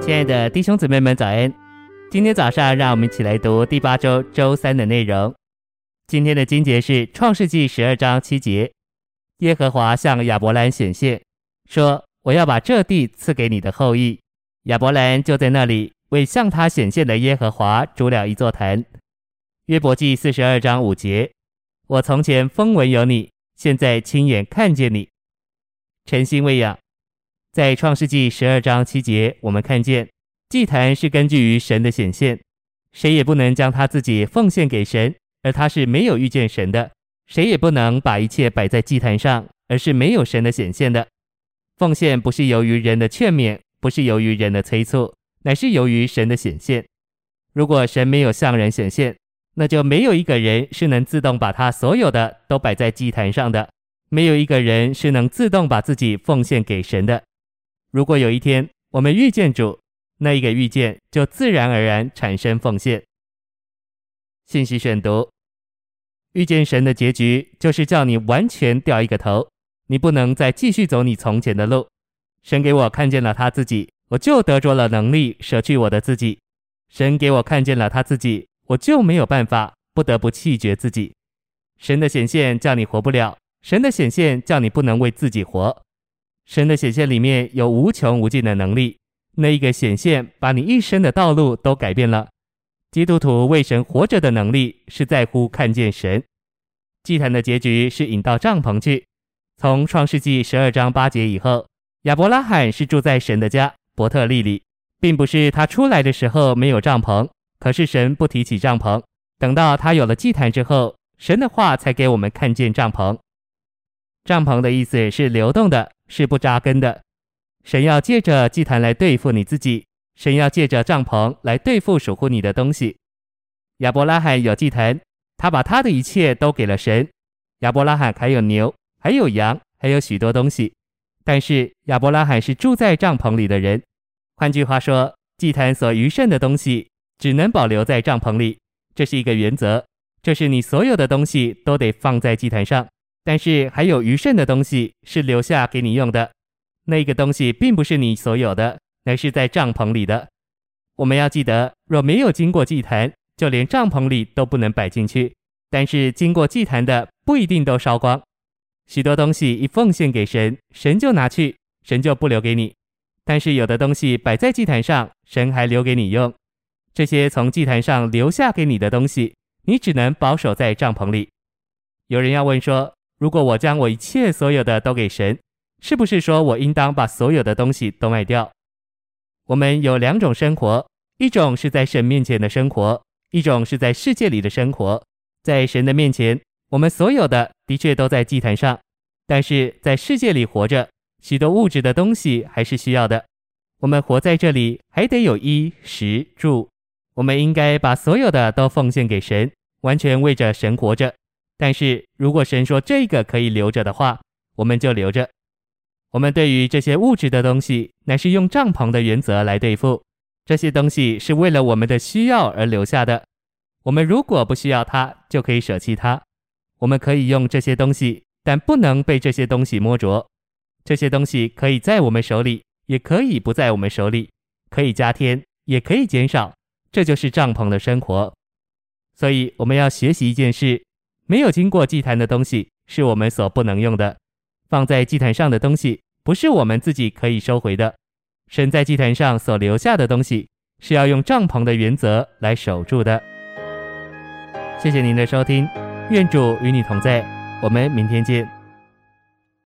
亲爱的弟兄姊妹们，早安！今天早上，让我们一起来读第八周周三的内容。今天的经节是《创世记》十二章七节：耶和华向亚伯兰显现，说：“我要把这地赐给你的后裔。”亚伯兰就在那里为向他显现的耶和华筑了一座坛。约伯记四十二章五节：“我从前风闻有你，现在亲眼看见你。”诚心喂养。在创世纪十二章七节，我们看见祭坛是根据于神的显现，谁也不能将他自己奉献给神，而他是没有遇见神的；谁也不能把一切摆在祭坛上，而是没有神的显现的。奉献不是由于人的劝勉，不是由于人的催促，乃是由于神的显现。如果神没有向人显现，那就没有一个人是能自动把他所有的都摆在祭坛上的，没有一个人是能自动把自己奉献给神的。如果有一天我们遇见主，那一个遇见就自然而然产生奉献。信息选读：遇见神的结局就是叫你完全掉一个头，你不能再继续走你从前的路。神给我看见了他自己，我就得着了能力舍去我的自己。神给我看见了他自己，我就没有办法，不得不弃绝自己。神的显现叫你活不了，神的显现叫你不能为自己活。神的显现里面有无穷无尽的能力，那一个显现把你一生的道路都改变了。基督徒为神活着的能力是在乎看见神。祭坛的结局是引到帐篷去。从创世纪十二章八节以后，亚伯拉罕是住在神的家伯特利里，并不是他出来的时候没有帐篷，可是神不提起帐篷。等到他有了祭坛之后，神的话才给我们看见帐篷。帐篷的意思是流动的。是不扎根的。神要借着祭坛来对付你自己，神要借着帐篷来对付属乎你的东西。亚伯拉罕有祭坛，他把他的一切都给了神。亚伯拉罕还有牛，还有羊，还有许多东西。但是亚伯拉罕是住在帐篷里的人。换句话说，祭坛所余剩的东西只能保留在帐篷里，这是一个原则。这是你所有的东西都得放在祭坛上。但是还有余剩的东西是留下给你用的，那个东西并不是你所有的，乃是在帐篷里的。我们要记得，若没有经过祭坛，就连帐篷里都不能摆进去。但是经过祭坛的不一定都烧光，许多东西一奉献给神，神就拿去，神就不留给你。但是有的东西摆在祭坛上，神还留给你用。这些从祭坛上留下给你的东西，你只能保守在帐篷里。有人要问说，如果我将我一切所有的都给神，是不是说我应当把所有的东西都卖掉？我们有两种生活，一种是在神面前的生活，一种是在世界里的生活。在神的面前，我们所有的的确都在祭坛上，但是在世界里活着，许多物质的东西还是需要的。我们活在这里，还得有衣食住。我们应该把所有的都奉献给神，完全为着神活着。但是如果神说这个可以留着的话，我们就留着。我们对于这些物质的东西，乃是用帐篷的原则来对付。这些东西是为了我们的需要而留下的。我们如果不需要它，就可以舍弃它。我们可以用这些东西，但不能被这些东西摸着。这些东西可以在我们手里，也可以不在我们手里，可以加添，也可以减少。这就是帐篷的生活。所以我们要学习一件事。没有经过祭坛的东西是我们所不能用的，放在祭坛上的东西不是我们自己可以收回的。神在祭坛上所留下的东西是要用帐篷的原则来守住的。谢谢您的收听，愿主与你同在，我们明天见。